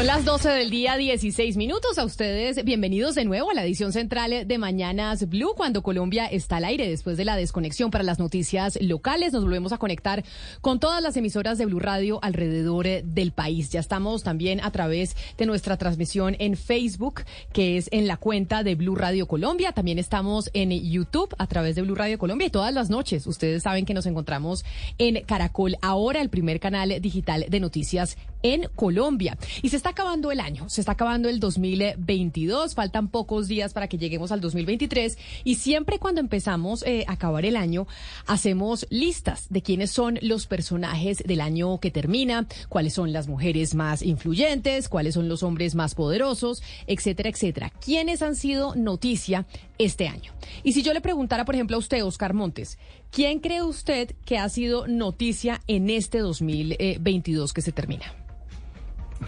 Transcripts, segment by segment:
Son las 12 del día, 16 minutos. A ustedes, bienvenidos de nuevo a la edición central de Mañanas Blue, cuando Colombia está al aire después de la desconexión para las noticias locales. Nos volvemos a conectar con todas las emisoras de Blue Radio alrededor eh, del país. Ya estamos también a través de nuestra transmisión en Facebook, que es en la cuenta de Blue Radio Colombia. También estamos en YouTube a través de Blue Radio Colombia y todas las noches. Ustedes saben que nos encontramos en Caracol ahora, el primer canal digital de noticias en Colombia. Y se está acabando el año, se está acabando el 2022, faltan pocos días para que lleguemos al 2023 y siempre cuando empezamos eh, a acabar el año hacemos listas de quiénes son los personajes del año que termina, cuáles son las mujeres más influyentes, cuáles son los hombres más poderosos, etcétera, etcétera. ¿Quiénes han sido noticia este año? Y si yo le preguntara, por ejemplo, a usted, Oscar Montes, ¿quién cree usted que ha sido noticia en este 2022 que se termina?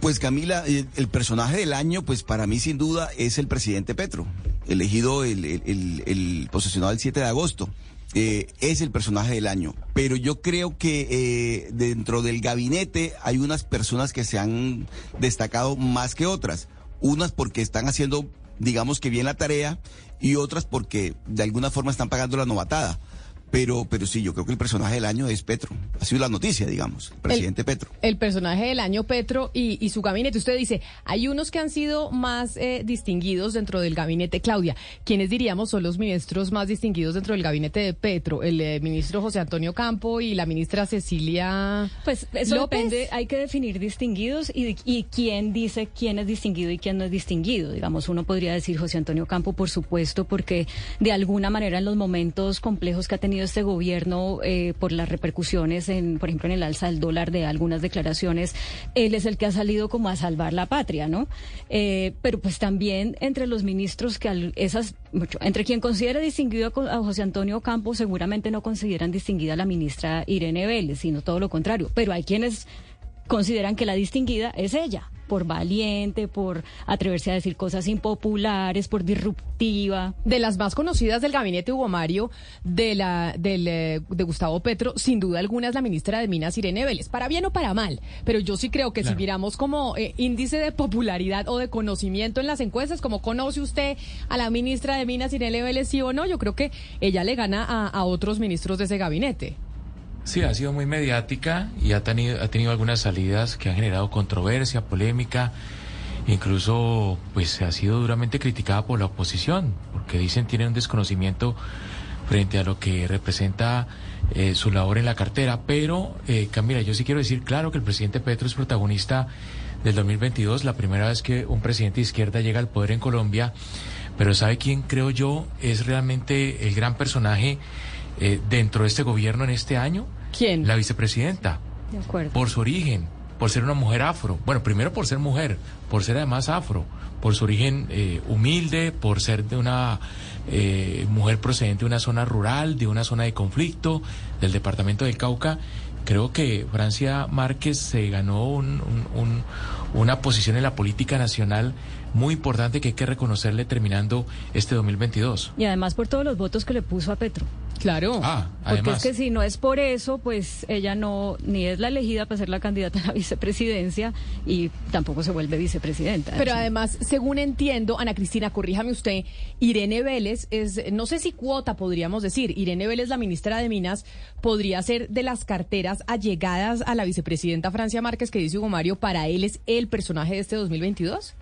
Pues Camila, eh, el personaje del año, pues para mí sin duda es el presidente Petro, elegido el, el, posesionado el 7 de agosto. Eh, es el personaje del año. Pero yo creo que eh, dentro del gabinete hay unas personas que se han destacado más que otras. Unas porque están haciendo, digamos que bien la tarea, y otras porque de alguna forma están pagando la novatada. Pero, pero sí, yo creo que el personaje del año es Petro. Ha sido la noticia, digamos, el presidente Petro. El personaje del año Petro y, su gabinete. Usted dice, hay unos que han sido más eh, distinguidos dentro del gabinete. Claudia, ¿quiénes diríamos son los ministros más distinguidos dentro del gabinete de Petro? El eh, ministro José Antonio Campo y la ministra Cecilia. Pues eso depende, hay que definir distinguidos y, y quién dice quién es distinguido y quién no es distinguido. Digamos, uno podría decir José Antonio Campo, por supuesto, porque de alguna manera en los momentos complejos que ha tenido este gobierno eh, por las repercusiones, en, por ejemplo, en el alza del dólar de algunas declaraciones, él es el que ha salido como a salvar la patria, ¿no? Eh, pero pues también entre los ministros que esas, entre quien considera distinguido a José Antonio Campos, seguramente no consideran distinguida a la ministra Irene Vélez, sino todo lo contrario. Pero hay quienes consideran que la distinguida es ella por valiente, por atreverse a decir cosas impopulares, por disruptiva. De las más conocidas del gabinete Hugo Mario, de, la, del, eh, de Gustavo Petro, sin duda alguna es la ministra de Minas, Irene Vélez, para bien o para mal. Pero yo sí creo que si miramos como eh, índice de popularidad o de conocimiento en las encuestas, como conoce usted a la ministra de Minas, Irene Vélez, sí o no, yo creo que ella le gana a, a otros ministros de ese gabinete. Sí, ha sido muy mediática y ha tenido, ha tenido algunas salidas que han generado controversia, polémica. Incluso, pues, ha sido duramente criticada por la oposición, porque dicen tiene un desconocimiento frente a lo que representa eh, su labor en la cartera. Pero, eh, Camila, yo sí quiero decir claro que el presidente Petro es protagonista del 2022, la primera vez que un presidente de izquierda llega al poder en Colombia. Pero ¿sabe quién creo yo es realmente el gran personaje? Eh, dentro de este gobierno en este año? ¿Quién? La vicepresidenta. De acuerdo. Por su origen, por ser una mujer afro. Bueno, primero por ser mujer, por ser además afro, por su origen eh, humilde, por ser de una eh, mujer procedente de una zona rural, de una zona de conflicto, del departamento del Cauca. Creo que Francia Márquez se ganó una posición en la política nacional muy importante que hay que reconocerle terminando este 2022. Y además por todos los votos que le puso a Petro. Claro. Ah, Porque es que si no es por eso, pues ella no ni es la elegida para ser la candidata a la vicepresidencia y tampoco se vuelve vicepresidenta. Pero además, según entiendo, Ana Cristina, corríjame usted, Irene Vélez es, no sé si cuota podríamos decir, Irene Vélez, la ministra de Minas, podría ser de las carteras allegadas a la vicepresidenta Francia Márquez que dice Hugo Mario, para él es el personaje de este 2022?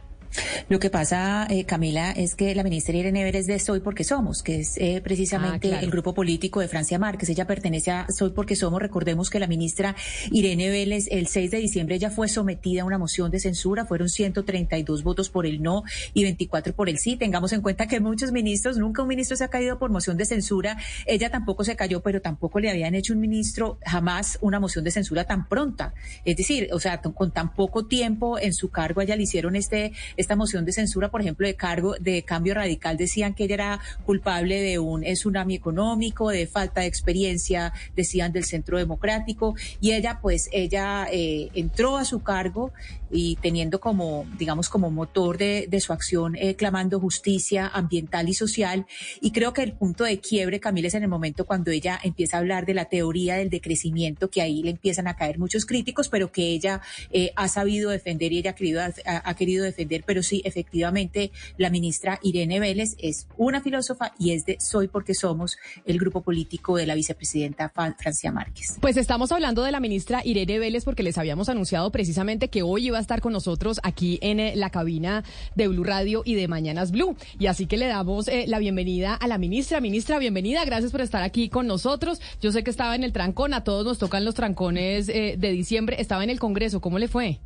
Lo que pasa, eh, Camila, es que la ministra Irene Vélez de Soy Porque Somos, que es eh, precisamente ah, el grupo político de Francia Márquez. Ella pertenece a Soy Porque Somos. Recordemos que la ministra Irene Vélez, el 6 de diciembre, ya fue sometida a una moción de censura. Fueron 132 votos por el no y 24 por el sí. Tengamos en cuenta que muchos ministros, nunca un ministro se ha caído por moción de censura. Ella tampoco se cayó, pero tampoco le habían hecho un ministro jamás una moción de censura tan pronta. Es decir, o sea, con tan poco tiempo en su cargo, ella le hicieron este esta moción de censura, por ejemplo, de cargo de cambio radical, decían que ella era culpable de un tsunami económico, de falta de experiencia, decían del centro democrático, y ella, pues, ella eh, entró a su cargo y teniendo como, digamos, como motor de, su acción, eh, clamando justicia ambiental y social. Y creo que el punto de quiebre, Camila, es en el momento cuando ella empieza a hablar de la teoría del decrecimiento, que ahí le empiezan a caer muchos críticos, pero que ella eh, ha sabido defender y ella ha querido, ha, querido defender. Pero sí, efectivamente, la ministra Irene Vélez es una filósofa y es de Soy porque somos el grupo político de la vicepresidenta Francia Márquez. Pues estamos hablando de la ministra Irene Vélez porque les habíamos anunciado precisamente que hoy iba a estar con nosotros aquí en eh, la cabina de Blue Radio y de Mañanas Blue. Y así que le damos eh, la bienvenida a la ministra. Ministra, bienvenida. Gracias por estar aquí con nosotros. Yo sé que estaba en el trancón, a todos nos tocan los trancones eh, de diciembre. Estaba en el Congreso. ¿Cómo le fue?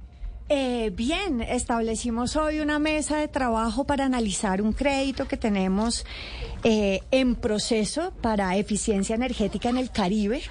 Eh, bien, establecimos hoy una mesa de trabajo para analizar un crédito que tenemos eh, en proceso para eficiencia energética en el Caribe.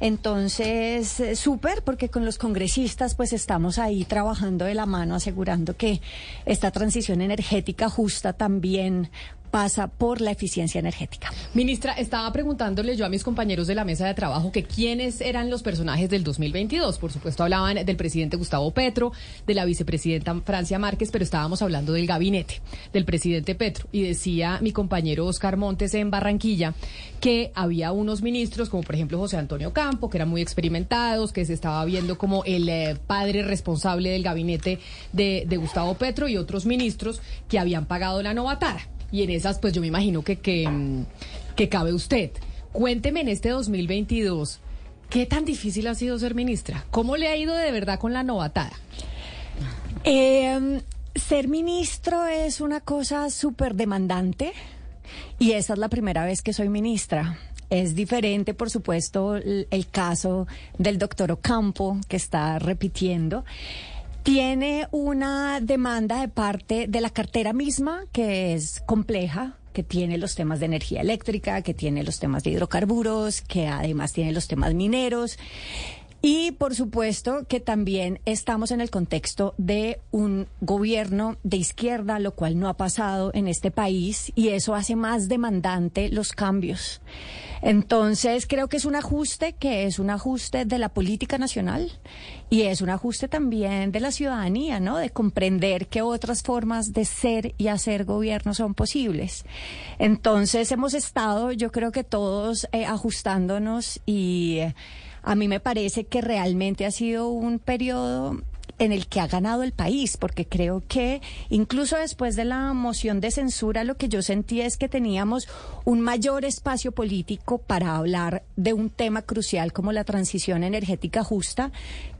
Entonces, eh, súper, porque con los congresistas pues estamos ahí trabajando de la mano, asegurando que esta transición energética justa también pasa por la eficiencia energética. Ministra, estaba preguntándole yo a mis compañeros de la mesa de trabajo que quiénes eran los personajes del 2022. Por supuesto, hablaban del presidente Gustavo Petro, de la vicepresidenta Francia Márquez, pero estábamos hablando del gabinete del presidente Petro. Y decía mi compañero Oscar Montes en Barranquilla que había unos ministros, como por ejemplo José Antonio Campo, que eran muy experimentados, que se estaba viendo como el eh, padre responsable del gabinete de, de Gustavo Petro, y otros ministros que habían pagado la novatada y en esas pues yo me imagino que, que, cabe usted. Cuénteme en este 2022, ¿qué tan difícil ha sido ser ministra? ¿Cómo le ha ido de verdad con la novatada? Em, ser ministro es una cosa súper demandante y esa es la primera vez que soy ministra. Es diferente, por supuesto, el caso del doctor Ocampo, que está repitiendo tiene una demanda de parte de la cartera misma que es compleja, que tiene los temas de energía eléctrica, que tiene los temas de hidrocarburos, que además tiene los temas mineros. Y por supuesto que también estamos en el contexto de un gobierno de izquierda, lo cual no ha pasado en este país y eso hace más demandante los cambios. Entonces creo que es un ajuste que es un ajuste de la política nacional y es un ajuste también de la ciudadanía, ¿no? De comprender que otras formas de ser y hacer gobierno son posibles. Entonces hemos estado, yo creo que todos eh, ajustándonos y... A mí me parece que realmente ha sido un periodo en el que ha ganado el país, porque creo que incluso después de la moción de censura lo que yo sentí es que teníamos un mayor espacio político para hablar de un tema crucial como la transición energética justa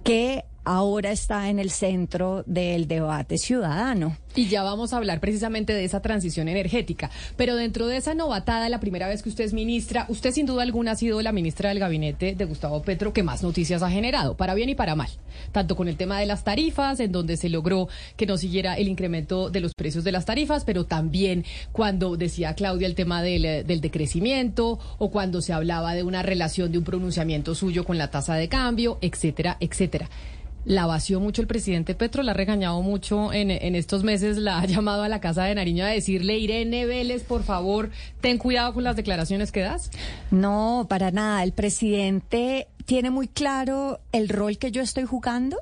que ahora está en el centro del debate ciudadano. Y ya vamos a hablar precisamente de esa transición energética. Pero dentro de esa novatada, la primera vez que usted es ministra, usted sin duda alguna ha sido la ministra del gabinete de Gustavo Petro que más noticias ha generado, para bien y para mal. Tanto con el tema de las tarifas, en donde se logró que no siguiera el incremento de los precios de las tarifas, pero también cuando decía Claudia el tema del, del decrecimiento o cuando se hablaba de una relación de un pronunciamiento suyo con la tasa de cambio, etcétera, etcétera la vació mucho el presidente Petro, la ha regañado mucho en, en, estos meses, la ha llamado a la Casa de Nariño a decirle, Irene Vélez, por favor, ten cuidado con las declaraciones que das. No, para nada. El presidente tiene muy claro el rol que yo estoy jugando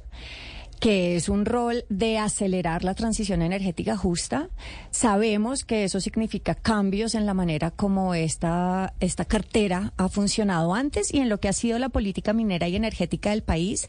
que es un rol de acelerar la transición energética justa. Sabemos que eso significa cambios en la manera como esta, esta cartera ha funcionado antes y en lo que ha sido la política minera y energética del país.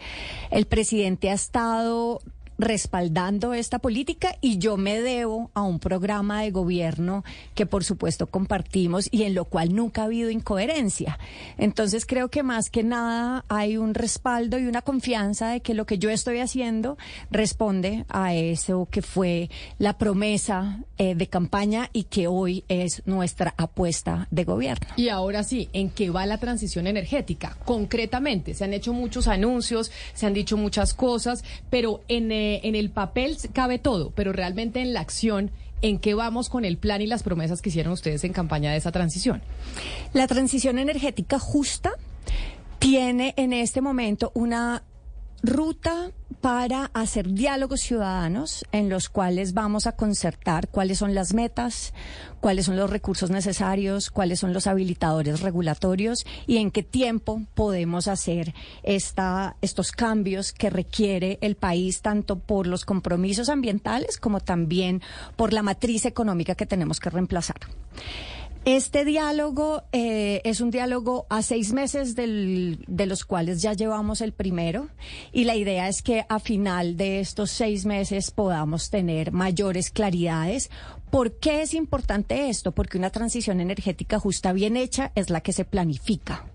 El presidente ha estado respaldando esta política y yo me debo a un programa de gobierno que por supuesto compartimos y en lo cual nunca ha habido incoherencia. Entonces creo que más que nada hay un respaldo y una confianza de que lo que yo estoy haciendo responde a eso que fue la promesa eh, de campaña y que hoy es nuestra apuesta de gobierno. Y ahora sí, ¿en qué va la transición energética? Concretamente, se han hecho muchos anuncios, se han dicho muchas cosas, pero en... Eh, en el papel cabe todo, pero realmente en la acción, ¿en qué vamos con el plan y las promesas que hicieron ustedes en campaña de esa transición? La transición energética justa tiene en este momento una ruta para hacer diálogos ciudadanos en los cuales vamos a concertar cuáles son las metas, cuáles son los recursos necesarios, cuáles son los habilitadores regulatorios y en qué tiempo podemos hacer esta, estos cambios que requiere el país tanto por los compromisos ambientales como también por la matriz económica que tenemos que reemplazar. Este diálogo eh, es un diálogo a seis meses del, de los cuales ya llevamos el primero y la idea es que a final de estos seis meses podamos tener mayores claridades ¿Por qué es importante esto? Porque una transición energética justa bien hecha es la que se planifica.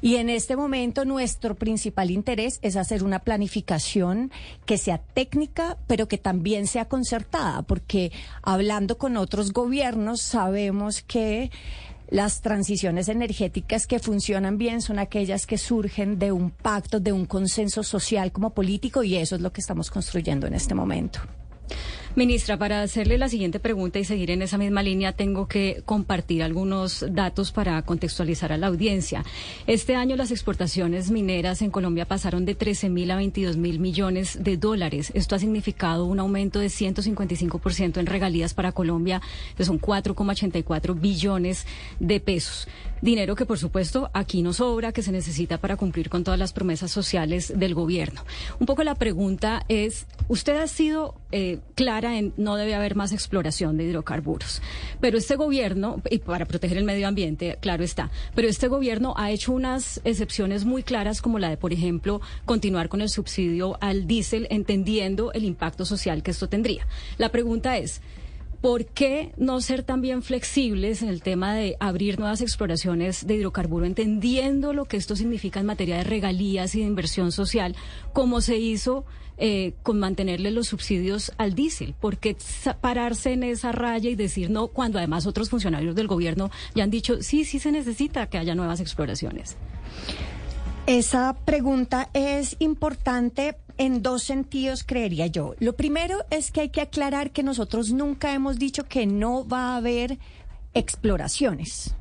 Y en este momento nuestro principal interés es hacer una planificación que sea técnica, pero que también sea concertada, porque hablando con otros gobiernos sabemos que las transiciones energéticas que funcionan bien son aquellas que surgen de un pacto, de un consenso social como político, y eso es lo que estamos construyendo en este momento. Ministra, para hacerle la siguiente pregunta y seguir en esa misma línea, tengo que compartir algunos datos para contextualizar a la audiencia. Este año las exportaciones mineras en Colombia pasaron de 13 mil a 22 mil millones de dólares. Esto ha significado un aumento de 155% en regalías para Colombia, que son 4,84 billones de pesos. Dinero que, por supuesto, aquí no sobra, que se necesita para cumplir con todas las promesas sociales del gobierno. Un poco la pregunta es, usted ha sido eh, clara no debe haber más exploración de hidrocarburos. Pero este gobierno, y para proteger el medio ambiente, claro está, pero este gobierno ha hecho unas excepciones muy claras como la de, por ejemplo, continuar con el subsidio al diésel, entendiendo el impacto social que esto tendría. La pregunta es, ¿Por qué no ser también flexibles en el tema de abrir nuevas exploraciones de hidrocarburo, entendiendo lo que esto significa en materia de regalías y de inversión social, como se hizo eh, con mantenerle los subsidios al diésel? ¿Por qué pararse en esa raya y decir no cuando además otros funcionarios del gobierno ya han dicho sí, sí se necesita que haya nuevas exploraciones? Esa pregunta es importante en dos sentidos, creería yo. Lo primero es que hay que aclarar que nosotros nunca hemos dicho que no va a haber exploraciones.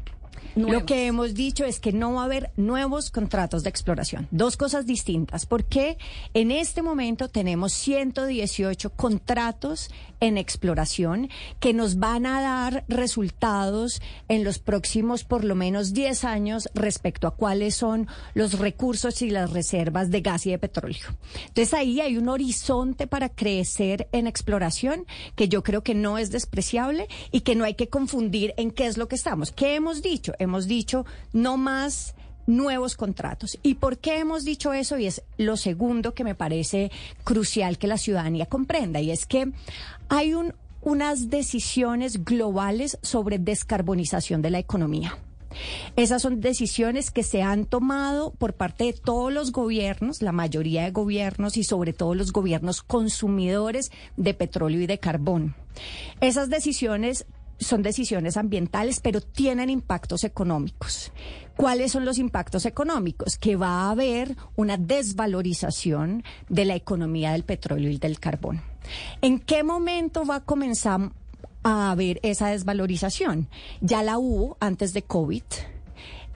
Lo que hemos dicho es que no va a haber nuevos contratos de exploración. Dos cosas distintas, porque en este momento tenemos 118 contratos en exploración que nos van a dar resultados en los próximos por lo menos 10 años respecto a cuáles son los recursos y las reservas de gas y de petróleo. Entonces ahí hay un horizonte para crecer en exploración que yo creo que no es despreciable y que no hay que confundir en qué es lo que estamos. ¿Qué hemos dicho? hemos dicho no más nuevos contratos. ¿Y por qué hemos dicho eso? Y es lo segundo que me parece crucial que la ciudadanía comprenda, y es que hay un, unas decisiones globales sobre descarbonización de la economía. Esas son decisiones que se han tomado por parte de todos los gobiernos, la mayoría de gobiernos y sobre todo los gobiernos consumidores de petróleo y de carbón. Esas decisiones son decisiones ambientales, pero tienen impactos económicos. ¿Cuáles son los impactos económicos? Que va a haber una desvalorización de la economía del petróleo y del carbón. ¿En qué momento va a comenzar a haber esa desvalorización? Ya la hubo antes de COVID.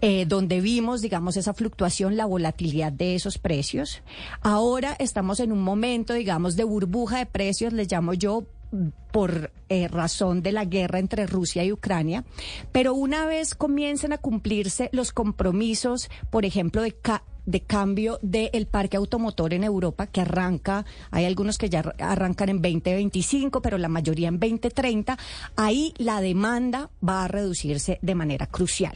Eh, donde vimos, digamos, esa fluctuación, la volatilidad de esos precios. Ahora estamos en un momento, digamos, de burbuja de precios, les llamo yo, por eh, razón de la guerra entre Rusia y Ucrania, pero una vez comiencen a cumplirse los compromisos, por ejemplo, de, de cambio del parque automotor en Europa, que arranca, hay algunos que ya arrancan en 2025, pero la mayoría en 2030, ahí la demanda va a reducirse de manera crucial.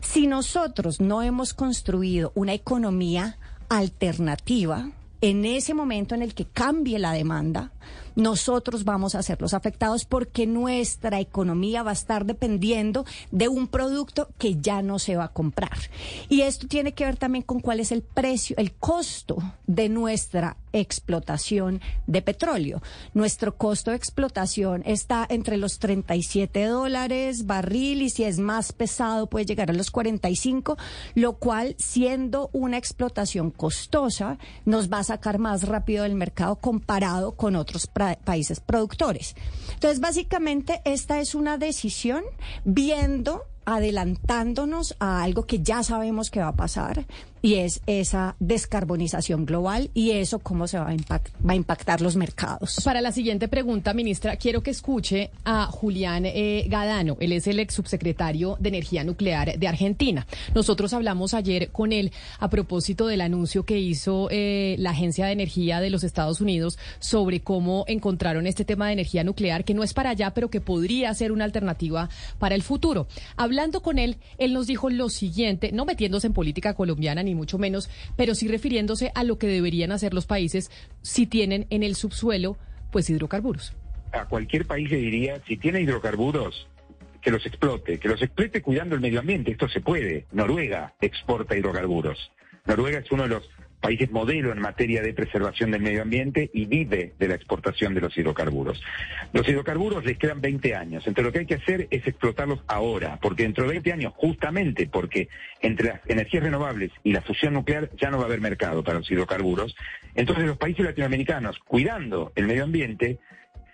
Si nosotros no hemos construido una economía alternativa, en ese momento en el que cambie la demanda, nosotros vamos a ser los afectados porque nuestra economía va a estar dependiendo de un producto que ya no se va a comprar. Y esto tiene que ver también con cuál es el precio, el costo de nuestra explotación de petróleo. Nuestro costo de explotación está entre los 37 dólares barril y si es más pesado puede llegar a los 45, lo cual siendo una explotación costosa nos va a sacar más rápido del mercado comparado con otros países productores. Entonces, básicamente, esta es una decisión viendo adelantándonos a algo que ya sabemos que va a pasar y es esa descarbonización global y eso cómo se va a, va a impactar los mercados. Para la siguiente pregunta, ministra, quiero que escuche a Julián eh, Gadano. Él es el ex subsecretario de Energía Nuclear de Argentina. Nosotros hablamos ayer con él a propósito del anuncio que hizo eh, la Agencia de Energía de los Estados Unidos sobre cómo encontraron este tema de energía nuclear, que no es para allá, pero que podría ser una alternativa para el futuro. Hablando con él, él nos dijo lo siguiente, no metiéndose en política colombiana ni mucho menos, pero sí refiriéndose a lo que deberían hacer los países si tienen en el subsuelo pues hidrocarburos. A cualquier país le diría, si tiene hidrocarburos, que los explote, que los explote cuidando el medio ambiente. Esto se puede. Noruega exporta hidrocarburos. Noruega es uno de los países modelo en materia de preservación del medio ambiente y vive de la exportación de los hidrocarburos. Los hidrocarburos les quedan 20 años, entonces lo que hay que hacer es explotarlos ahora, porque dentro de 20 años, justamente porque entre las energías renovables y la fusión nuclear ya no va a haber mercado para los hidrocarburos, entonces los países latinoamericanos, cuidando el medio ambiente,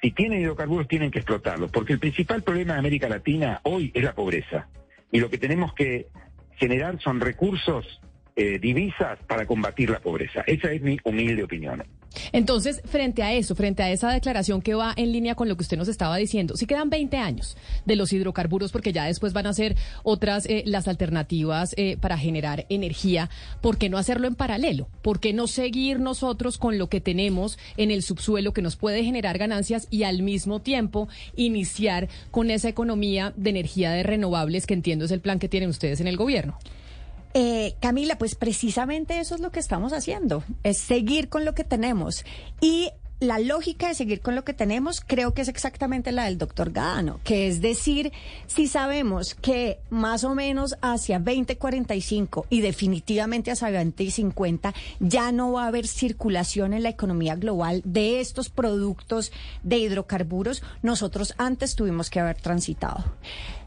si tienen hidrocarburos tienen que explotarlos, porque el principal problema de América Latina hoy es la pobreza. Y lo que tenemos que generar son recursos eh, divisas para combatir la pobreza. Esa es mi humilde opinión. Entonces, frente a eso, frente a esa declaración que va en línea con lo que usted nos estaba diciendo, si quedan 20 años de los hidrocarburos, porque ya después van a ser otras eh, las alternativas eh, para generar energía, ¿por qué no hacerlo en paralelo? ¿Por qué no seguir nosotros con lo que tenemos en el subsuelo que nos puede generar ganancias y al mismo tiempo iniciar con esa economía de energía de renovables que entiendo es el plan que tienen ustedes en el gobierno? Eh, Camila, pues precisamente eso es lo que estamos haciendo, es seguir con lo que tenemos. Y la lógica de seguir con lo que tenemos creo que es exactamente la del doctor Gadano, que es decir, si sabemos que más o menos hacia 2045 y definitivamente hacia 2050 ya no va a haber circulación en la economía global de estos productos de hidrocarburos, nosotros antes tuvimos que haber transitado.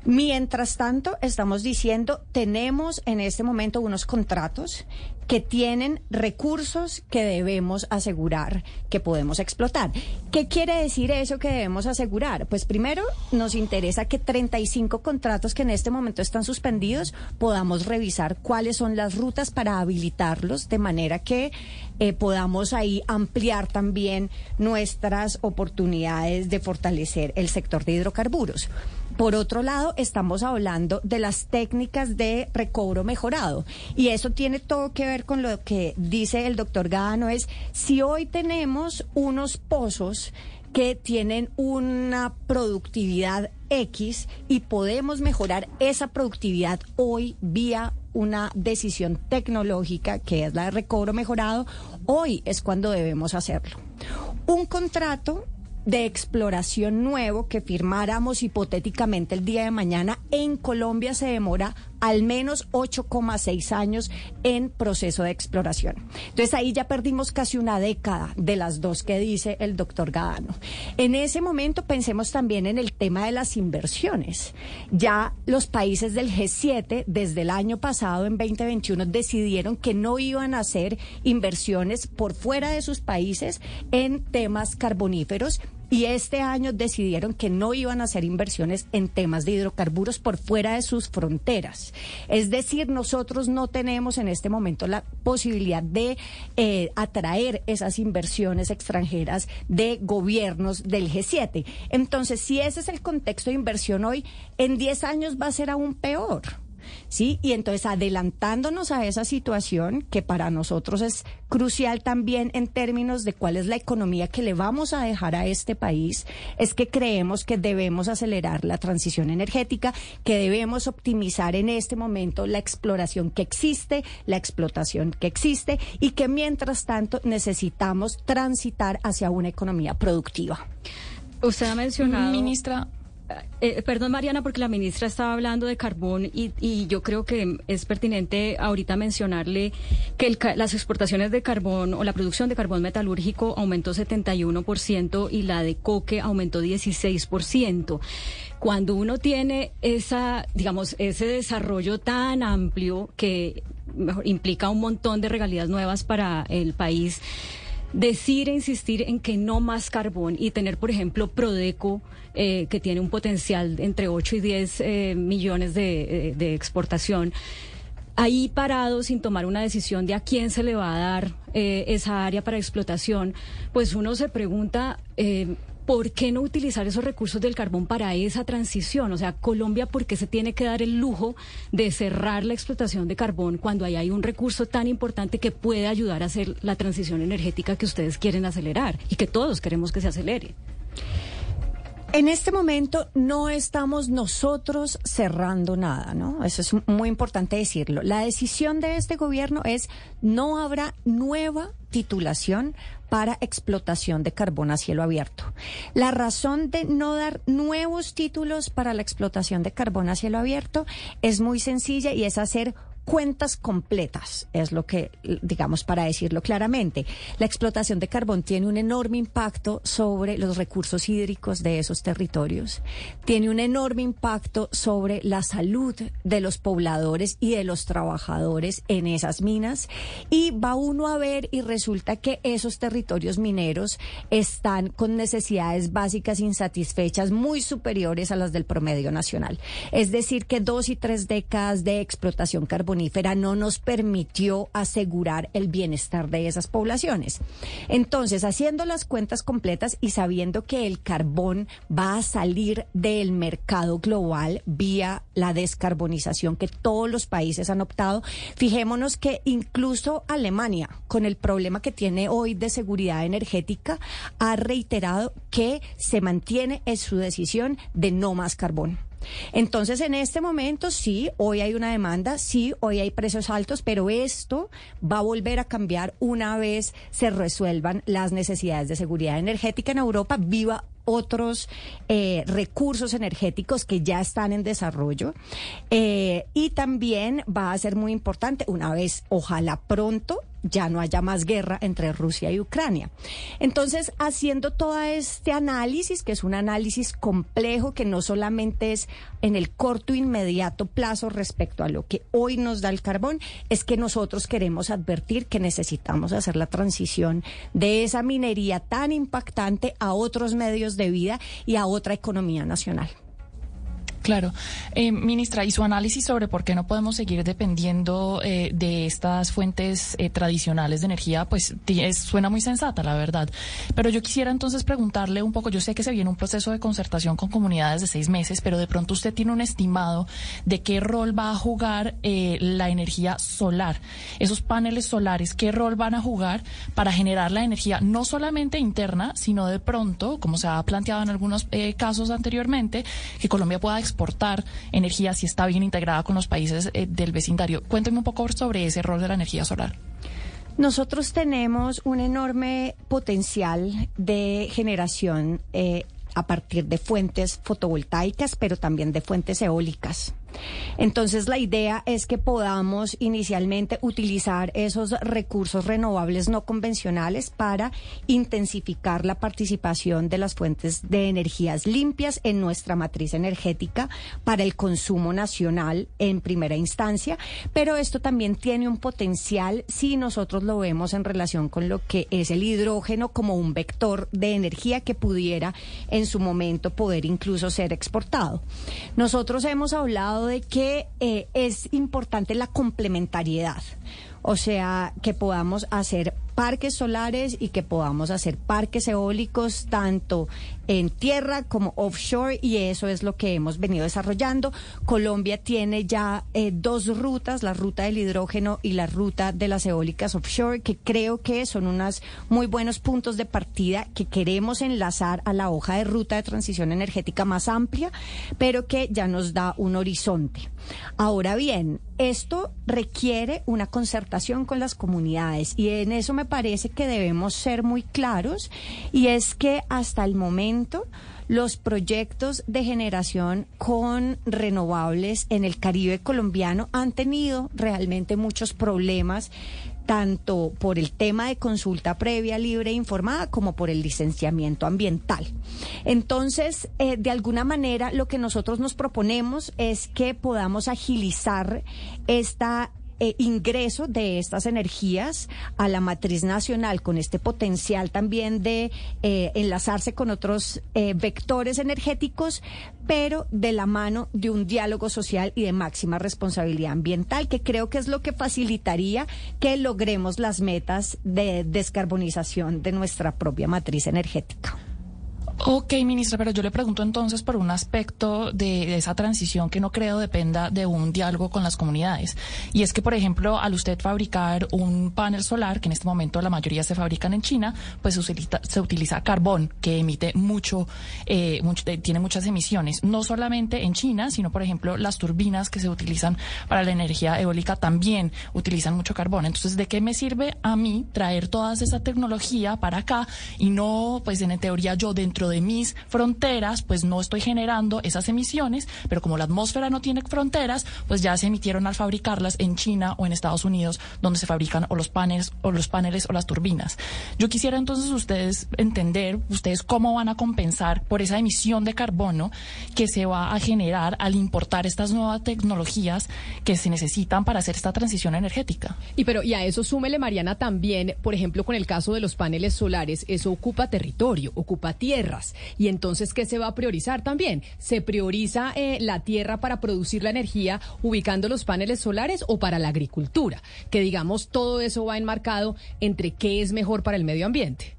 Mientras tanto, estamos diciendo, tenemos en este momento unos contratos que tienen recursos que debemos asegurar que podemos explotar. ¿Qué quiere decir eso que debemos asegurar? Pues primero nos interesa que 35 contratos que en este momento están suspendidos podamos revisar cuáles son las rutas para habilitarlos de manera que eh, podamos ahí ampliar también nuestras oportunidades de fortalecer el sector de hidrocarburos. Por otro lado, estamos hablando de las técnicas de recobro mejorado. Y eso tiene todo que ver con lo que dice el doctor Gadano, es si hoy tenemos unos pozos que tienen una productividad X y podemos mejorar esa productividad hoy vía una decisión tecnológica que es la de recobro mejorado, hoy es cuando debemos hacerlo. Un contrato de exploración nuevo que firmáramos hipotéticamente el día de mañana en Colombia se demora al menos 8,6 años en proceso de exploración. Entonces ahí ya perdimos casi una década de las dos que dice el doctor Gadano. En ese momento pensemos también en el tema de las inversiones. Ya los países del G7 desde el año pasado, en 2021, decidieron que no iban a hacer inversiones por fuera de sus países en temas carboníferos y este año decidieron que no iban a hacer inversiones en temas de hidrocarburos por fuera de sus fronteras. Es decir, nosotros no tenemos en este momento la posibilidad de eh, atraer esas inversiones extranjeras de gobiernos del G7. Entonces, si ese es el contexto de inversión hoy, en 10 años va a ser aún peor. ¿Sí? Y entonces adelantándonos a esa situación que para nosotros es crucial también en términos de cuál es la economía que le vamos a dejar a este país, es que creemos que debemos acelerar la transición energética, que debemos optimizar en este momento la exploración que existe, la explotación que existe y que mientras tanto necesitamos transitar hacia una economía productiva. Usted ha mencionado, ministra, eh, perdón, Mariana, porque la ministra estaba hablando de carbón y, yo creo que es pertinente ahorita mencionarle que las exportaciones de carbón o la producción de carbón metalúrgico aumentó 71% y la de coque aumentó 16%. Cuando uno tiene esa, digamos, ese desarrollo tan amplio que implica un montón de regalías nuevas para el país, decir e insistir en que no más carbón y tener, por ejemplo, Prodeco, eh, que tiene un potencial entre 8 y 10 eh, millones de, de, exportación, ahí parado sin tomar una decisión de a quién se le va a dar eh, esa área para explotación, pues uno se pregunta... ¿por qué no utilizar esos recursos del carbón para esa transición? O sea, Colombia, ¿por qué se tiene que dar el lujo de cerrar la explotación de carbón cuando ahí hay un recurso tan importante que puede ayudar a hacer la transición energética que ustedes quieren acelerar y que todos queremos que se acelere? En este momento no estamos nosotros cerrando nada, ¿no? Eso es muy importante decirlo. La decisión de este gobierno es no habrá nueva titulación para explotación de carbón a cielo abierto. La razón de no dar nuevos títulos para la explotación de carbón a cielo abierto es muy sencilla y es hacer cuentas completas, es lo que, digamos, para decirlo claramente. La explotación de carbón tiene un enorme impacto sobre los recursos hídricos de esos territorios, tiene un enorme impacto sobre la salud de los pobladores y de los trabajadores en esas minas y va uno a ver y resulta que esos territorios mineros están con necesidades básicas insatisfechas muy superiores a las del promedio nacional. Es decir, que dos y tres décadas de explotación carbón no nos permitió asegurar el bienestar de esas poblaciones. Entonces, haciendo las cuentas completas y sabiendo que el carbón va a salir del mercado global vía la descarbonización que todos los países han optado, fijémonos que incluso Alemania, con el problema que tiene hoy de seguridad energética, ha reiterado que se mantiene en su decisión de no más carbón. Entonces, en este momento, sí, hoy hay una demanda, sí, hoy hay precios altos, pero esto va a volver a cambiar una vez se resuelvan las necesidades de seguridad energética en Europa. Viva otros eh, recursos energéticos que ya están en desarrollo. Eh, y también va a ser muy importante, una vez, ojalá pronto, ya no haya más guerra entre Rusia y Ucrania. Entonces, haciendo todo este análisis, que es un análisis complejo, que no solamente es en el corto inmediato plazo respecto a lo que hoy nos da el carbón, es que nosotros queremos advertir que necesitamos hacer la transición de esa minería tan impactante a otros medios de vida y a otra economía nacional. Claro. Eh, ministra, y su análisis sobre por qué no podemos seguir dependiendo eh, de estas fuentes eh, tradicionales de energía, pues suena muy sensata, la verdad. Pero yo quisiera entonces preguntarle un poco, yo sé que se viene un proceso de concertación con comunidades de seis meses, pero de pronto usted tiene un estimado de qué rol va a jugar la energía solar. Esos paneles solares, qué rol van a jugar para generar la energía no solamente interna, sino de pronto, como se ha planteado en algunos casos anteriormente, que Colombia pueda energía si está bien integrada con los países eh, del vecindario. Cuénteme un poco sobre ese rol de la energía solar. Nosotros tenemos un enorme potencial de generación eh, a partir de fuentes fotovoltaicas, pero también de fuentes eólicas. Entonces la idea es que podamos inicialmente utilizar esos recursos renovables no convencionales para intensificar la participación de las fuentes de energías limpias en nuestra matriz energética para el consumo nacional en primera instancia, pero esto también tiene un potencial si nosotros lo vemos en relación con lo que es el hidrógeno como un vector de energía que pudiera en su momento poder incluso ser exportado. Nosotros hemos hablado de que eh, es importante la complementariedad, o sea, que podamos hacer parques solares y que podamos hacer parques eólicos tanto en tierra como offshore y eso es lo que hemos venido desarrollando. Colombia tiene ya eh, dos rutas, la ruta del hidrógeno y la ruta de las eólicas offshore, que creo que son unos muy buenos puntos de partida que queremos enlazar a la hoja de ruta de transición energética más amplia, pero que ya nos da un horizonte. Ahora bien, esto requiere una concertación con las comunidades y en eso me parece que debemos ser muy claros y es que hasta el momento los proyectos de generación con renovables en el Caribe colombiano han tenido realmente muchos problemas tanto por el tema de consulta previa, libre e informada, como por el licenciamiento ambiental. Entonces, eh, de alguna manera, lo que nosotros nos proponemos es que podamos agilizar esta eh, ingreso de estas energías a la matriz nacional con este potencial también de eh, enlazarse con otros eh, vectores energéticos, pero de la mano de un diálogo social y de máxima responsabilidad ambiental, que creo que es lo que facilitaría que logremos las metas de descarbonización de nuestra propia matriz energética. Ok, ministra, pero yo le pregunto entonces por un aspecto de, esa transición que no creo dependa de un diálogo con las comunidades. Y es que, por ejemplo, al usted fabricar un panel solar, que en este momento la mayoría se fabrican en China, pues se utiliza, se utiliza carbón, que emite mucho, eh, eh, tiene muchas emisiones. No solamente en China, sino, por ejemplo, las turbinas que se utilizan para la energía eólica también utilizan mucho carbón. Entonces, ¿de qué me sirve a mí traer toda esa tecnología para acá y no, pues en teoría yo dentro de mis fronteras, pues no estoy generando esas emisiones, pero como la atmósfera no tiene fronteras, pues ya se emitieron al fabricarlas en China o en Estados Unidos, donde se fabrican o los paneles o los paneles o las turbinas. Yo quisiera entonces ustedes entender, ustedes cómo van a compensar por esa emisión de carbono que se va a generar al importar estas nuevas tecnologías que se necesitan para hacer esta transición energética. Y pero y a eso súmele Mariana también, por ejemplo, con el caso de los paneles solares, eso ocupa territorio, ocupa tierra y entonces, ¿qué se va a priorizar también? ¿Se prioriza eh, la tierra para producir la energía ubicando los paneles solares o para la agricultura? Que digamos, todo eso va enmarcado entre qué es mejor para el medio ambiente.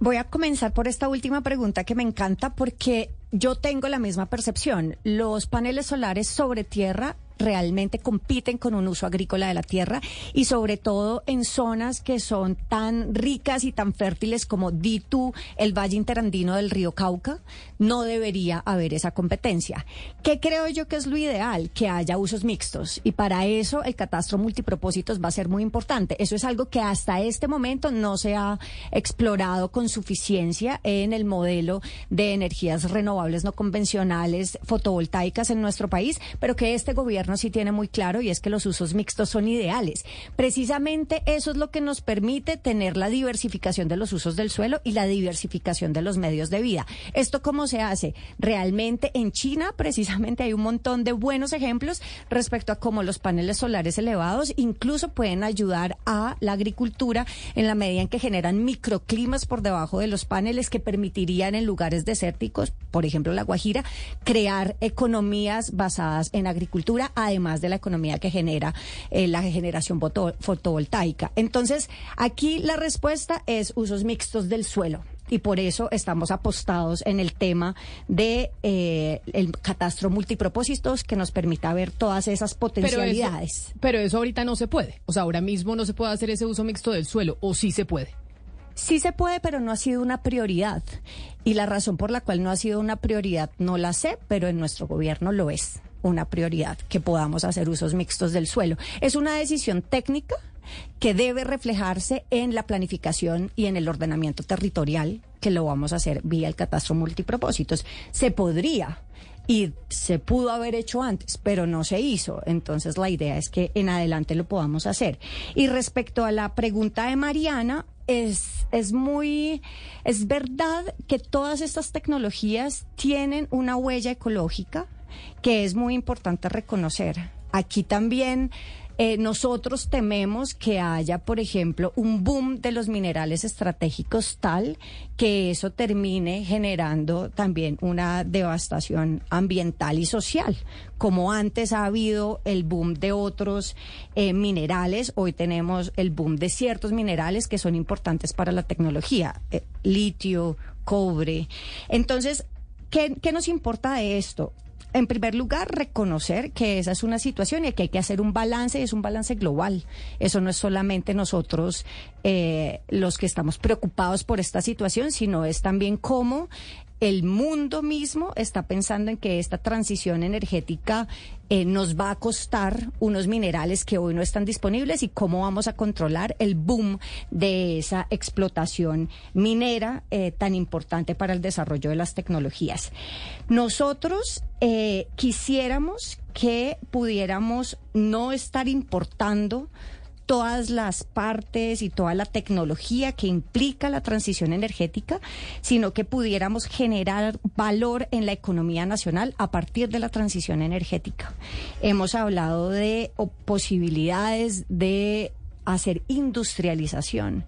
Voy a comenzar por esta última pregunta que me encanta porque yo tengo la misma percepción. Los paneles solares sobre tierra realmente compiten con un uso agrícola de la tierra y sobre todo en zonas que son tan ricas y tan fértiles como Ditu, el Valle Interandino del río Cauca, no debería haber esa competencia. ¿Qué creo yo que es lo ideal? Que haya usos mixtos y para eso el catastro multipropósitos va a ser muy importante. Eso es algo que hasta este momento no se ha explorado con suficiencia en el modelo de energías renovables no convencionales fotovoltaicas en nuestro país, pero que este gobierno sí tiene muy claro y es que los usos mixtos son ideales. Precisamente eso es lo que nos permite tener la diversificación de los usos del suelo y la diversificación de los medios de vida. ¿Esto cómo se hace? Realmente en China precisamente hay un montón de buenos ejemplos respecto a cómo los paneles solares elevados incluso pueden ayudar a la agricultura en la medida en que generan microclimas por debajo de los paneles que permitirían en lugares desérticos, por ejemplo la Guajira, crear economías basadas en agricultura además de la economía que genera eh, la generación fotovoltaica. Entonces, aquí la respuesta es usos mixtos del suelo y por eso estamos apostados en el tema de eh, el catastro multipropósitos que nos permita ver todas esas potencialidades. pero eso ahorita no se puede. O sea, ahora mismo no se puede hacer ese uso mixto del suelo, o sí se puede. Sí se puede, pero no ha sido una prioridad. Y la razón por la cual no ha sido una prioridad no la sé, pero en nuestro gobierno lo es una prioridad que podamos hacer usos mixtos del suelo. Es una decisión técnica que debe reflejarse en la planificación y en el ordenamiento territorial que lo vamos a hacer vía el catastro multipropósitos. Se podría y se pudo haber hecho antes, pero no se hizo. Entonces la idea es que en adelante lo podamos hacer. Y respecto a la pregunta de Mariana, es, es muy, es verdad que todas estas tecnologías tienen una huella ecológica que es muy importante reconocer. Aquí también eh, nosotros tememos que haya, por ejemplo, un boom de los minerales estratégicos tal que eso termine generando también una devastación ambiental y social. Como antes ha habido el boom de otros eh, minerales, hoy tenemos el boom de ciertos minerales que son importantes para la tecnología, eh, litio, cobre. Entonces, ¿qué, ¿qué nos importa de esto? En primer lugar, reconocer que esa es una situación y que hay que hacer un balance y es un balance global. Eso no es solamente nosotros eh, los que estamos preocupados por esta situación, sino es también cómo el mundo mismo está pensando en que esta transición energética eh, nos va a costar unos minerales que hoy no están disponibles y cómo vamos a controlar el boom de esa explotación minera eh, tan importante para el desarrollo de las tecnologías. Nosotros eh, quisiéramos que pudiéramos no estar importando todas las partes y toda la tecnología que implica la transición energética, sino que pudiéramos generar valor en la economía nacional a partir de la transición energética. Hemos hablado de posibilidades de hacer industrialización,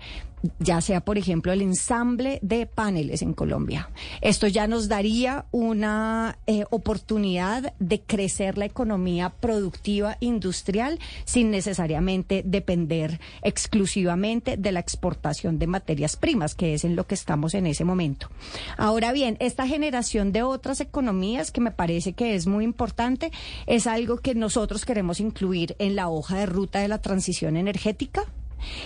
ya sea, por ejemplo, el ensamble de paneles en Colombia. Esto ya nos daría una eh, oportunidad de crecer la economía productiva industrial sin necesariamente depender exclusivamente de la exportación de materias primas, que es en lo que estamos en ese momento. Ahora bien, esta generación de otras economías, que me parece que es muy importante, es algo que nosotros queremos incluir en la hoja de ruta de la transición energética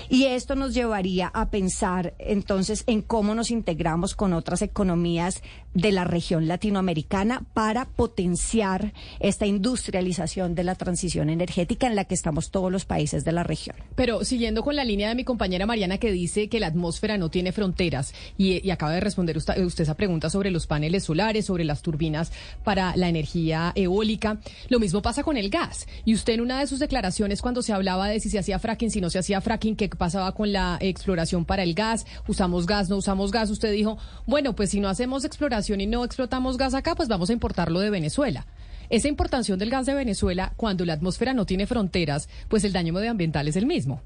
y esto nos llevaría a pensar entonces en cómo nos integramos con otras economías de la región latinoamericana para potenciar esta industrialización de la transición energética en la que estamos todos los países de la región. Pero siguiendo con la línea de mi compañera Mariana que dice que la atmósfera no tiene fronteras y, acaba de responder usted, usted esa pregunta sobre los paneles solares, sobre las turbinas para la energía eólica, lo mismo pasa con el gas. Y usted en una de sus declaraciones cuando se hablaba de si se hacía fracking, si no se hacía fracking, qué pasaba con la exploración para el gas, usamos gas, no usamos gas, usted dijo, bueno, pues si no hacemos exploración y no explotamos gas acá, pues vamos a importarlo de Venezuela. Esa importación del gas de Venezuela, cuando la atmósfera no tiene fronteras, pues el daño medioambiental es el mismo.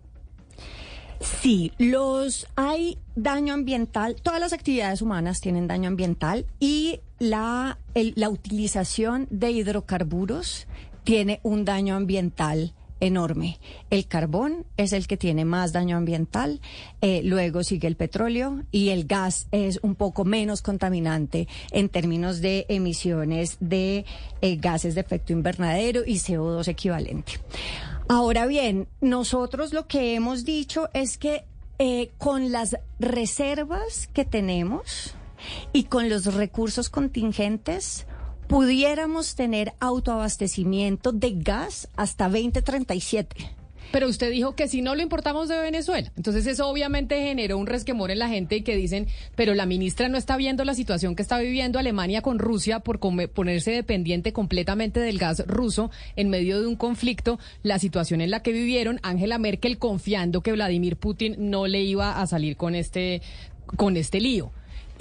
Sí, los hay daño ambiental, todas las actividades humanas tienen daño ambiental y la, la utilización de hidrocarburos tiene un daño ambiental enorme. El carbón es el que tiene más daño ambiental, eh, luego sigue el petróleo y el gas es un poco menos contaminante en términos de emisiones de eh, gases de efecto invernadero y CO2 equivalente. Ahora bien, nosotros lo que hemos dicho es que eh, con las reservas que tenemos y con los recursos contingentes, pudiéramos tener autoabastecimiento de gas hasta 2037. Pero usted dijo que si no lo importamos de Venezuela. Entonces eso obviamente generó un resquemor en la gente y que dicen, pero la ministra no está viendo la situación que está viviendo Alemania con Rusia por ponerse dependiente completamente del gas ruso en medio de un conflicto, la situación en la que vivieron Angela Merkel confiando que Vladimir Putin no le iba a salir con este con este lío.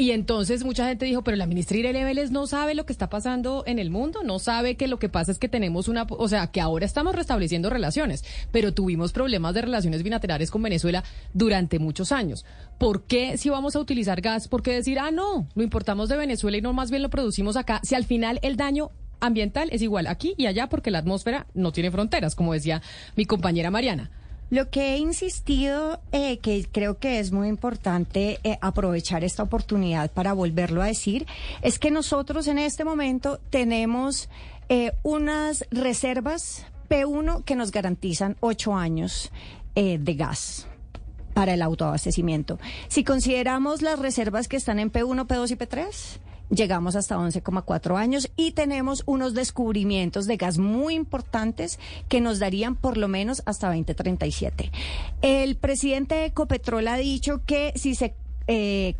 Y entonces mucha gente dijo, pero la ministra Irene Vélez no sabe lo que está pasando en el mundo, no sabe que lo que pasa es que tenemos una, o sea, que ahora estamos restableciendo relaciones, pero tuvimos problemas de relaciones bilaterales con Venezuela durante muchos años. ¿Por qué si vamos a utilizar gas, por qué decir, ah, no, lo importamos de Venezuela y no más bien lo producimos acá, si al final el daño ambiental es igual aquí y allá porque la atmósfera no tiene fronteras, como decía mi compañera Mariana? Lo que he insistido, eh, que creo que es muy importante eh, aprovechar esta oportunidad para volverlo a decir, es que nosotros en este momento tenemos eh, unas reservas P1 que nos garantizan ocho años de gas para el autoabastecimiento. Si consideramos las reservas que están en P1, P2 y P3, llegamos hasta 11,4 años y tenemos unos descubrimientos de gas muy importantes que nos darían por lo menos hasta 2037. El presidente de Ecopetrol ha dicho que si se eh,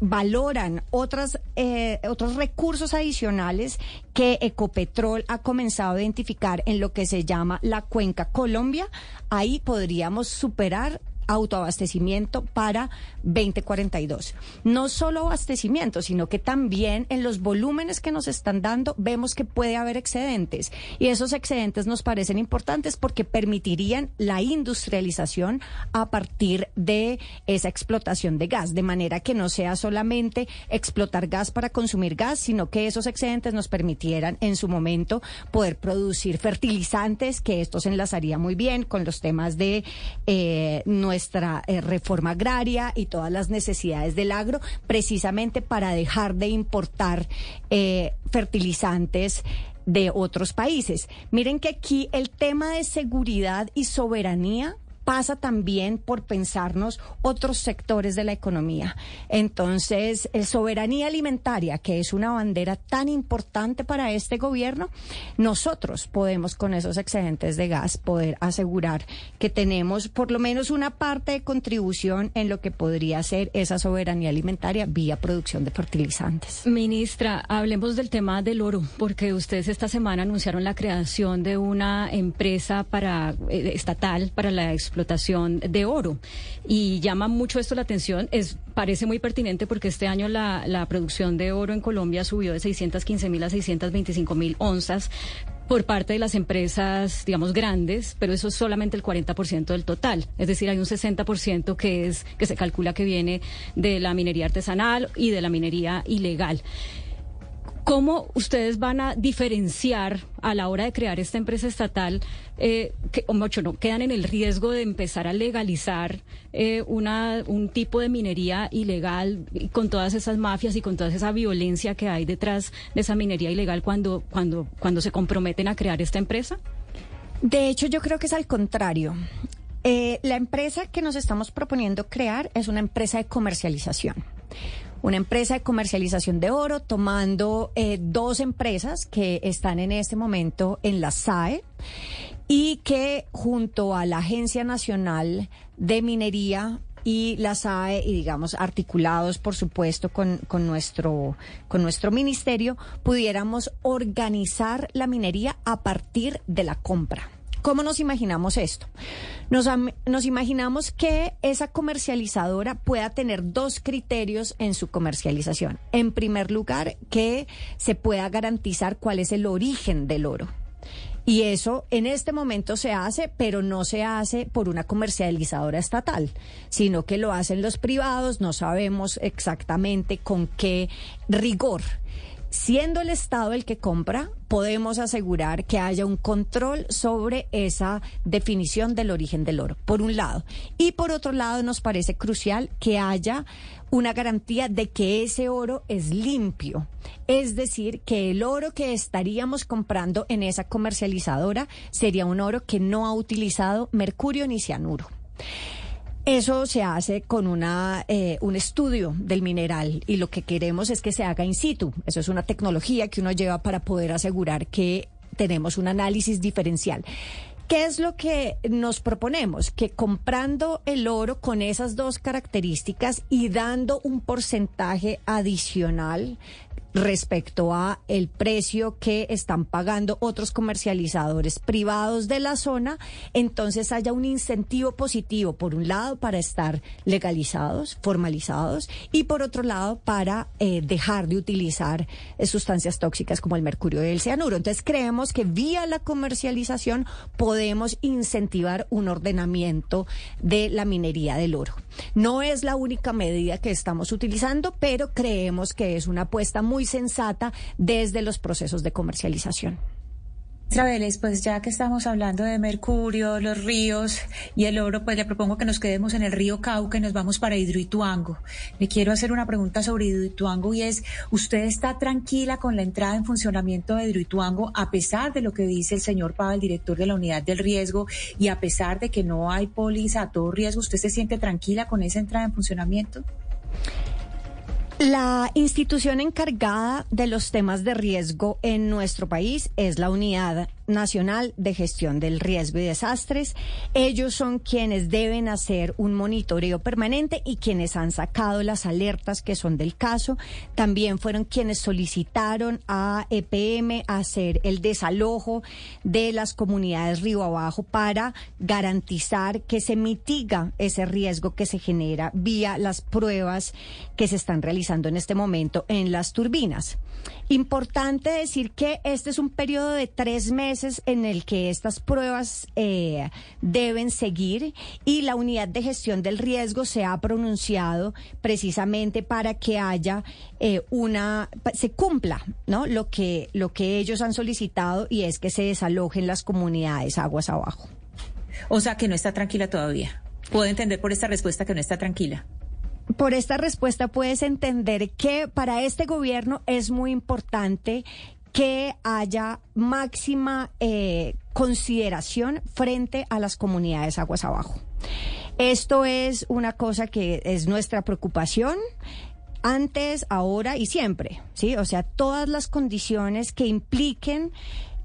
valoran otras, eh, otros recursos adicionales que Ecopetrol ha comenzado a identificar en lo que se llama la cuenca Colombia, ahí podríamos superar autoabastecimiento para 2042. No solo abastecimiento, sino que también en los volúmenes que nos están dando vemos que puede haber excedentes y esos excedentes nos parecen importantes porque permitirían la industrialización a partir de esa explotación de gas, de manera que no sea solamente explotar gas para consumir gas, sino que esos excedentes nos permitieran en su momento poder producir fertilizantes, que esto se enlazaría muy bien con los temas de eh, nuestra eh, reforma agraria y todas las necesidades del agro, precisamente para dejar de importar eh, fertilizantes de otros países. Miren que aquí el tema de seguridad y soberanía pasa también por pensarnos otros sectores de la economía. Entonces, el soberanía alimentaria, que es una bandera tan importante para este gobierno, nosotros podemos con esos excedentes de gas poder asegurar que tenemos por lo menos una parte de contribución en lo que podría ser esa soberanía alimentaria vía producción de fertilizantes. Ministra, hablemos del tema del oro, porque ustedes esta semana anunciaron la creación de una empresa para eh, estatal para la explotación explotación de oro. Y llama mucho esto la atención, es, parece muy pertinente porque este año la, la producción de oro en Colombia subió de 615 mil a 625 mil onzas, por parte de las empresas, digamos, grandes, pero eso es solamente el 40% del total. Es decir, hay un 60% que es que se calcula que viene de la minería artesanal y de la minería ilegal. ¿Cómo ustedes van a diferenciar a la hora de crear esta empresa estatal, eh, o mucho no, quedan en el riesgo de empezar a legalizar eh, una, un tipo de minería ilegal con todas esas mafias y con toda esa violencia que hay detrás de esa minería ilegal cuando, cuando, cuando se comprometen a crear esta empresa? De hecho, yo creo que es al contrario. Eh, la empresa que nos estamos proponiendo crear es una empresa de comercialización una empresa de comercialización de oro, tomando eh, dos empresas que están en este momento en la SAE y que junto a la Agencia Nacional de Minería y la SAE y digamos articulados por supuesto con, con, nuestro con nuestro ministerio pudiéramos organizar la minería a partir de la compra. ¿Cómo nos imaginamos esto? Nos, nos, imaginamos que esa comercializadora pueda tener dos criterios en su comercialización. En primer lugar, que se pueda garantizar cuál es el origen del oro. Y eso en este momento se hace, pero no se hace por una comercializadora estatal, sino que lo hacen los privados, no sabemos exactamente con qué rigor siendo el Estado el que compra, podemos asegurar que haya un control sobre esa definición del origen del oro, por un lado. Y por otro lado, nos parece crucial que haya una garantía de que ese oro es limpio. Es decir, que el oro que estaríamos comprando en esa comercializadora sería un oro que no ha utilizado mercurio ni cianuro. Eso se hace con una, eh, un estudio del mineral y lo que queremos es que se haga in situ. Eso es una tecnología que uno lleva para poder asegurar que tenemos un análisis diferencial. ¿Qué es lo que nos proponemos? Que comprando el oro con esas dos características y dando un porcentaje adicional respecto a el precio que están pagando otros comercializadores privados de la zona, entonces haya un incentivo positivo, por un lado, para estar legalizados, formalizados, y por otro lado, para eh, dejar de utilizar eh, sustancias tóxicas como el mercurio y el cianuro. Entonces creemos que vía la comercialización podemos incentivar un ordenamiento de la minería del oro. No es la única medida que estamos utilizando, pero creemos que es una apuesta muy sensata desde los procesos de comercialización. Vélez, pues ya que estamos hablando de Mercurio, los ríos y el oro, pues le propongo que nos quedemos en el río Cauca y nos vamos para Hidroituango. Le quiero hacer una pregunta sobre Hidroituango y es, ¿usted está tranquila con la entrada en funcionamiento de Hidroituango a pesar de lo que dice el señor Pava, el director de la unidad del riesgo, y a pesar de que no hay póliza a todo riesgo, ¿usted se siente tranquila con esa entrada en funcionamiento? La institución encargada de los temas de riesgo en nuestro país es la Unidad Nacional de Gestión del Riesgo y Desastres. Ellos son quienes deben hacer un monitoreo permanente y quienes han sacado las alertas que son del caso. También fueron quienes solicitaron a EPM hacer el desalojo de las comunidades río abajo para garantizar que se mitiga ese riesgo que se genera vía las pruebas que se están realizando en este momento en las turbinas. Importante decir que este es un periodo de tres meses en el que estas pruebas eh, deben seguir y la unidad de gestión del riesgo se ha pronunciado precisamente para que haya eh, una se cumpla, ¿no? Lo que lo que ellos han solicitado y es que se desalojen las comunidades aguas abajo. O sea que no está tranquila todavía. Puedo entender por esta respuesta que no está tranquila por esta respuesta puedes entender que para este gobierno es muy importante que haya máxima eh, consideración frente a las comunidades aguas abajo. Esto es una cosa que es nuestra preocupación antes, ahora y siempre, ¿sí? O sea, todas las condiciones que impliquen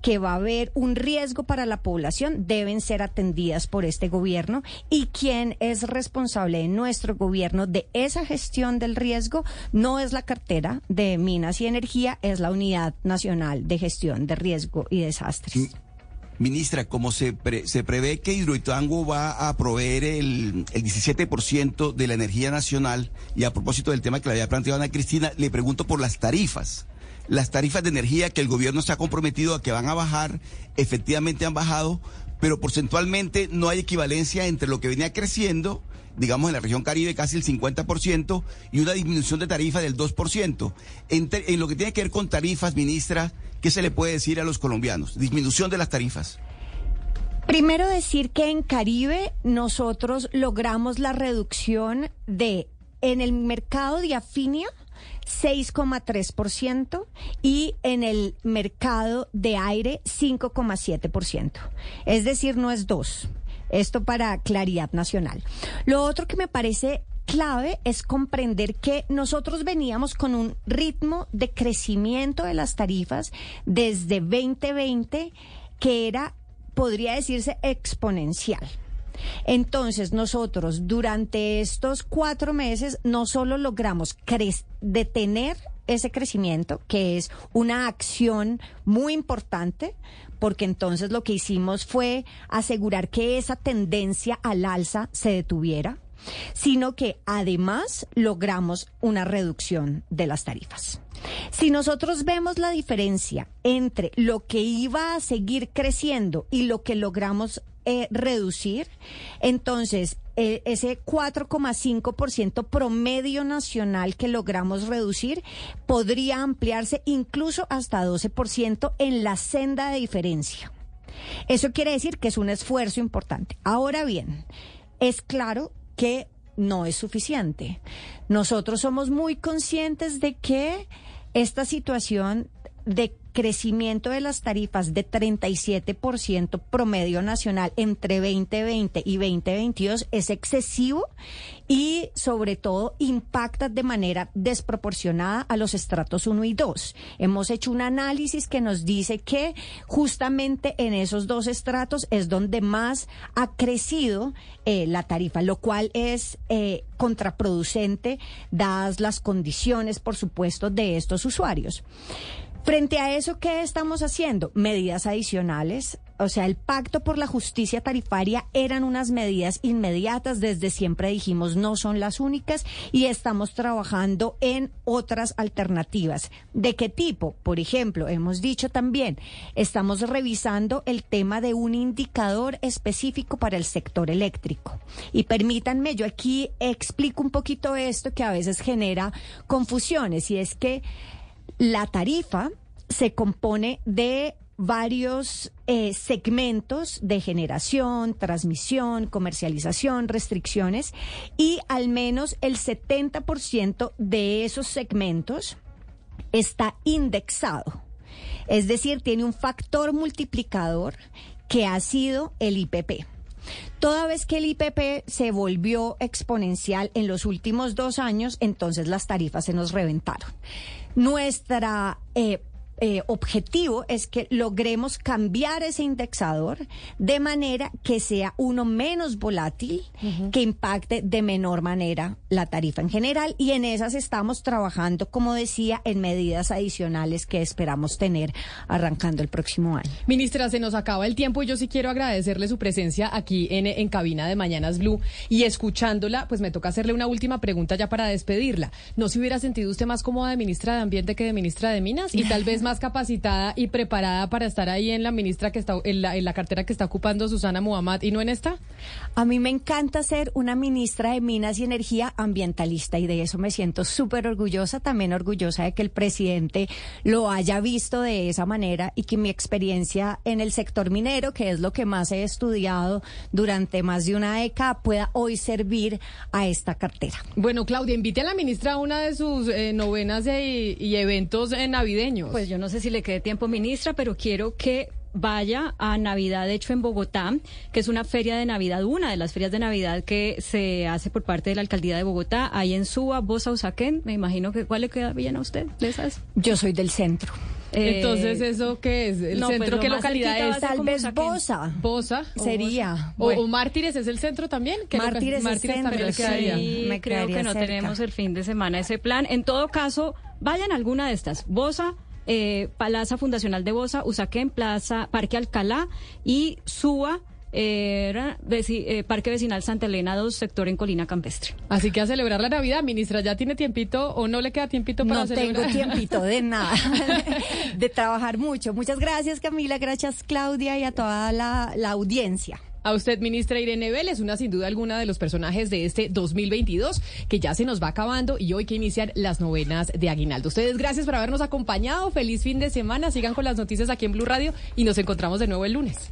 que va a haber un riesgo para la población deben ser atendidas por este gobierno y quien es responsable en nuestro gobierno de esa gestión del riesgo no es la cartera de Minas y Energía, es la Unidad Nacional de Gestión de Riesgo y Desastres. Ministra, como se, se prevé que Hidroituango va a proveer el, el 17% de la energía nacional, y a propósito del tema que le había planteado Ana Cristina, le pregunto por las tarifas. Las tarifas de energía que el gobierno se ha comprometido a que van a bajar, efectivamente han bajado, pero porcentualmente no hay equivalencia entre lo que venía creciendo digamos, en la región Caribe casi el 50% y una disminución de tarifa del 2%. En, en, lo que tiene que ver con tarifas, ministra, ¿qué se le puede decir a los colombianos? Disminución de las tarifas. Primero decir que en Caribe nosotros logramos la reducción de, en el mercado de afinia, 6,3% y en el mercado de aire 5,7%. Es decir, no es 2. Esto para claridad nacional. Lo otro que me parece clave es comprender que nosotros veníamos con un ritmo de crecimiento de las tarifas desde 2020 que era, podría decirse, exponencial. Entonces, nosotros durante estos cuatro meses no solo logramos detener ese crecimiento, que es una acción muy importante, porque entonces lo que hicimos fue asegurar que esa tendencia al alza se detuviera, sino que además logramos una reducción de las tarifas. Si nosotros vemos la diferencia entre lo que iba a seguir creciendo y lo que logramos eh, reducir, entonces eh, ese 4,5% promedio nacional que logramos reducir podría ampliarse incluso hasta 12% en la senda de diferencia. Eso quiere decir que es un esfuerzo importante. Ahora bien, es claro que no es suficiente. Nosotros somos muy conscientes de que esta situación de crecimiento de las tarifas de 37% promedio nacional entre 2020 y 2022 es excesivo y sobre todo impacta de manera desproporcionada a los estratos 1 y 2. Hemos hecho un análisis que nos dice que justamente en esos dos estratos es donde más ha crecido eh, la tarifa, lo cual es eh, contraproducente dadas las condiciones, por supuesto, de estos usuarios. Frente a eso, ¿qué estamos haciendo? Medidas adicionales. O sea, el pacto por la justicia tarifaria eran unas medidas inmediatas. Desde siempre dijimos no son las únicas y estamos trabajando en otras alternativas. ¿De qué tipo? Por ejemplo, hemos dicho también, estamos revisando el tema de un indicador específico para el sector eléctrico. Y permítanme, yo aquí explico un poquito esto que a veces genera confusiones y es que la tarifa se compone de varios eh, segmentos de generación, transmisión, comercialización, restricciones y al menos el 70% de esos segmentos está indexado. Es decir, tiene un factor multiplicador que ha sido el IPP. Toda vez que el IPP se volvió exponencial en los últimos dos años, entonces las tarifas se nos reventaron. Nuestra eh, eh, objetivo es que logremos cambiar ese indexador de manera que sea uno menos volátil, que impacte de menor manera la tarifa en general. Y en esas estamos trabajando, como decía, en medidas adicionales que esperamos tener arrancando el próximo año. Ministra, se nos acaba el tiempo y yo sí quiero agradecerle su presencia aquí en, en cabina de Mañanas Blue y escuchándola, pues me toca hacerle una última pregunta ya para despedirla. ¿No se hubiera sentido usted más cómoda de ministra de Ambiente que de ministra de Minas y tal vez más capacitada y preparada para estar ahí en la ministra que está en la, en la cartera que está ocupando Susana Muhammad y no en esta? A mí me encanta ser una ministra de Minas y Energía ambientalista y de eso me siento súper orgullosa, también orgullosa de que el presidente lo haya visto de esa manera y que mi experiencia en el sector minero, que es lo que más he estudiado durante más de una década, pueda hoy servir a esta cartera. Bueno, Claudia, invite a la ministra a una de sus eh, novenas y, y eventos eh, navideños. Pues yo no sé si le quede tiempo, ministra, pero quiero que vaya a Navidad hecho en Bogotá, que es una feria de Navidad, una de las ferias de Navidad que se hace por parte de la alcaldía de Bogotá, ahí en Suba, Bosa, Usaquén. Me imagino que cuál le queda bien a usted de esas. Yo soy del centro. Entonces, ¿eso qué es? ¿El pues centro qué localidad es? Tal vez Bosa. Bosa. Sería. O, o, Mártires es el centro también. ¿Qué Mártires, Mártires también quedaría. Sí, me creo que no cerca. tenemos el fin de semana ese plan. En todo caso, vayan a alguna de estas. Bosa, eh, Plaza Fundacional de Bosa, Usaquén, Plaza Parque Alcalá y Suba era eh, Parque Vecinal Santa Elena 2, sector en Colina Campestre. Así que a celebrar la Navidad, ministra, ¿ya tiene tiempito o no le queda tiempito para no celebrar? No tengo tiempito de nada, de trabajar mucho. Muchas gracias Camila, gracias Claudia y a toda la, la audiencia. A usted, ministra Irene Vélez, una sin duda alguna de los personajes de este 2022 que ya se nos va acabando y hoy que inician las novenas de Aguinaldo. Ustedes, gracias por habernos acompañado. Feliz fin de semana. Sigan con las noticias aquí en Blue Radio y nos encontramos de nuevo el lunes.